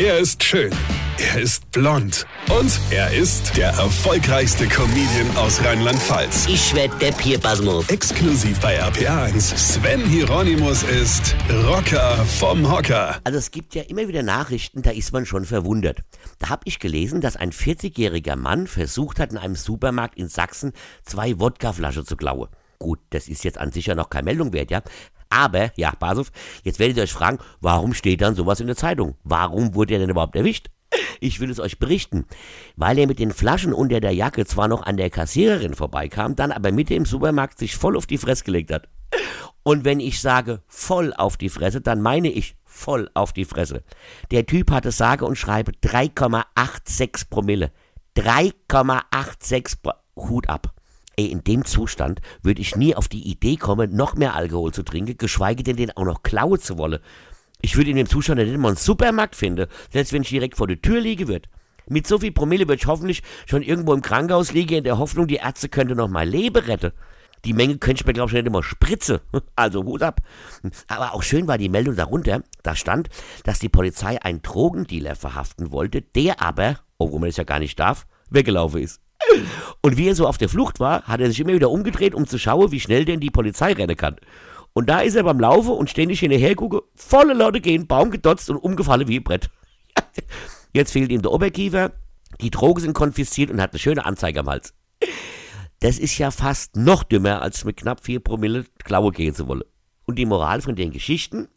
Er ist schön. Er ist blond. Und er ist der erfolgreichste Comedian aus Rheinland-Pfalz. Ich werd der Pierpasmus. Exklusiv bei RPA1. Sven Hieronymus ist Rocker vom Hocker. Also es gibt ja immer wieder Nachrichten, da ist man schon verwundert. Da habe ich gelesen, dass ein 40-jähriger Mann versucht hat, in einem Supermarkt in Sachsen zwei Wodkaflaschen zu klauen. Gut, das ist jetzt an sich ja noch keine Meldung wert, ja. Aber, ja, pass auf, jetzt werdet ihr euch fragen, warum steht dann sowas in der Zeitung? Warum wurde er denn überhaupt erwischt? Ich will es euch berichten. Weil er mit den Flaschen unter der Jacke zwar noch an der Kassiererin vorbeikam, dann aber Mitte im Supermarkt sich voll auf die Fresse gelegt hat. Und wenn ich sage voll auf die Fresse, dann meine ich voll auf die Fresse. Der Typ hatte sage und schreibe 3,86 Promille. 3,86 Pro Hut ab. Ey, in dem Zustand würde ich nie auf die Idee kommen, noch mehr Alkohol zu trinken, geschweige denn den auch noch klauen zu wollen. Ich würde in dem Zustand nicht mal einen Supermarkt finden, selbst wenn ich direkt vor der Tür liegen würde. Mit so viel Promille würde ich hoffentlich schon irgendwo im Krankenhaus liegen, in der Hoffnung, die Ärzte könnten noch mal Leben retten. Die Menge könnte ich mir, glaube ich, nicht immer spritze. Also Hut ab. Aber auch schön war die Meldung darunter. Da stand, dass die Polizei einen Drogendealer verhaften wollte, der aber, obwohl man es ja gar nicht darf, weggelaufen ist. Und wie er so auf der Flucht war, hat er sich immer wieder umgedreht, um zu schauen, wie schnell denn die Polizei rennen kann. Und da ist er beim Laufen und ständig hinterher gucke, volle Leute gehen, Baum gedotzt und umgefallen wie ein Brett. Jetzt fehlt ihm der Oberkiefer, die Drogen sind konfisziert und hat eine schöne Anzeige am Hals. Das ist ja fast noch dümmer, als mit knapp vier Promille Klaue gehen zu wollen. Und die Moral von den Geschichten?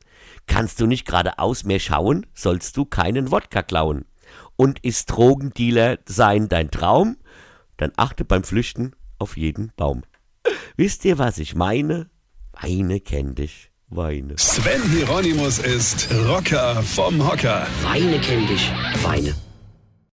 Kannst du nicht geradeaus mehr schauen, sollst du keinen Wodka klauen. Und ist Drogendealer sein dein Traum? Dann achte beim Flüchten auf jeden Baum. Wisst ihr, was ich meine? Weine kenn dich, weine. Sven Hieronymus ist Rocker vom Hocker. Weine kenn dich, weine.